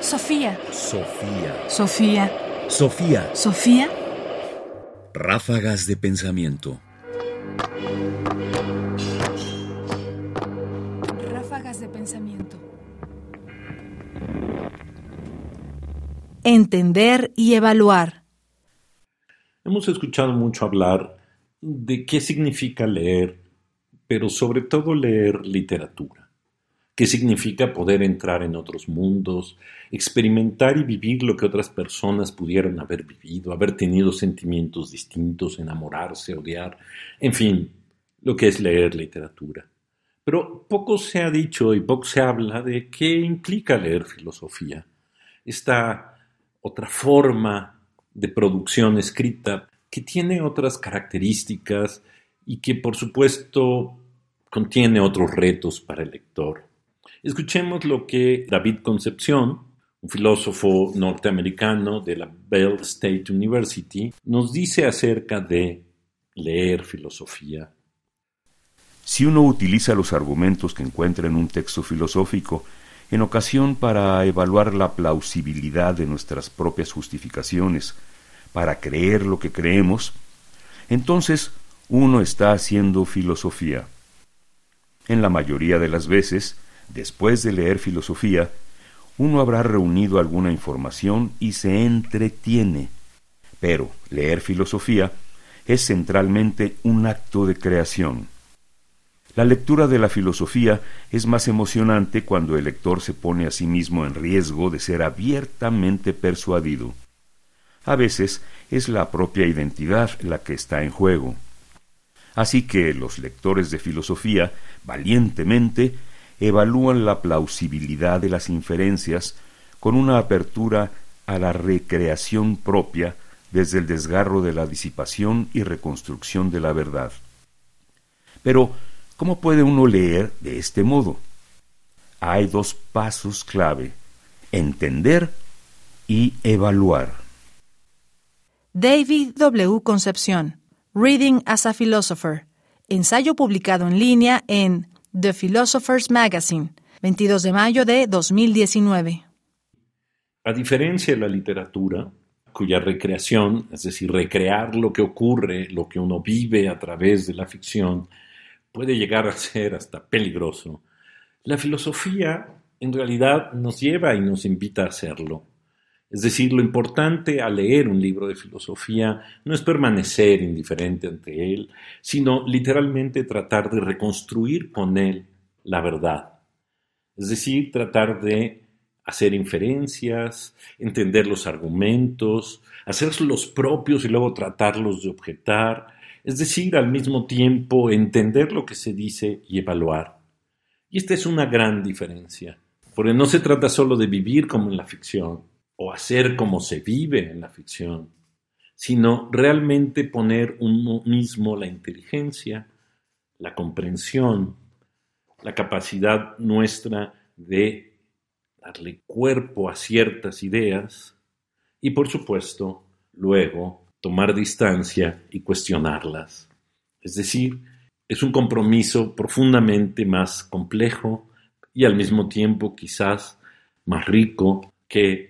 Sofía. Sofía. Sofía. Sofía. Sofía. Ráfagas de pensamiento. Ráfagas de pensamiento. Entender y evaluar. Hemos escuchado mucho hablar de qué significa leer, pero sobre todo leer literatura. ¿Qué significa poder entrar en otros mundos, experimentar y vivir lo que otras personas pudieron haber vivido, haber tenido sentimientos distintos, enamorarse, odiar, en fin, lo que es leer literatura? Pero poco se ha dicho y poco se habla de qué implica leer filosofía. Esta otra forma de producción escrita que tiene otras características y que por supuesto contiene otros retos para el lector. Escuchemos lo que David Concepción, un filósofo norteamericano de la Bell State University, nos dice acerca de leer filosofía. Si uno utiliza los argumentos que encuentra en un texto filosófico en ocasión para evaluar la plausibilidad de nuestras propias justificaciones, para creer lo que creemos, entonces uno está haciendo filosofía. En la mayoría de las veces, Después de leer filosofía, uno habrá reunido alguna información y se entretiene. Pero leer filosofía es centralmente un acto de creación. La lectura de la filosofía es más emocionante cuando el lector se pone a sí mismo en riesgo de ser abiertamente persuadido. A veces es la propia identidad la que está en juego. Así que los lectores de filosofía valientemente evalúan la plausibilidad de las inferencias con una apertura a la recreación propia desde el desgarro de la disipación y reconstrucción de la verdad. Pero, ¿cómo puede uno leer de este modo? Hay dos pasos clave, entender y evaluar. David W. Concepción, Reading as a Philosopher, ensayo publicado en línea en The Philosopher's Magazine, 22 de mayo de 2019. A diferencia de la literatura, cuya recreación, es decir, recrear lo que ocurre, lo que uno vive a través de la ficción, puede llegar a ser hasta peligroso, la filosofía en realidad nos lleva y nos invita a hacerlo. Es decir, lo importante al leer un libro de filosofía no es permanecer indiferente ante él, sino literalmente tratar de reconstruir con él la verdad. Es decir, tratar de hacer inferencias, entender los argumentos, hacerlos propios y luego tratarlos de objetar, es decir, al mismo tiempo entender lo que se dice y evaluar. Y esta es una gran diferencia, porque no se trata solo de vivir como en la ficción, o hacer como se vive en la ficción, sino realmente poner uno mismo la inteligencia, la comprensión, la capacidad nuestra de darle cuerpo a ciertas ideas y por supuesto luego tomar distancia y cuestionarlas. Es decir, es un compromiso profundamente más complejo y al mismo tiempo quizás más rico que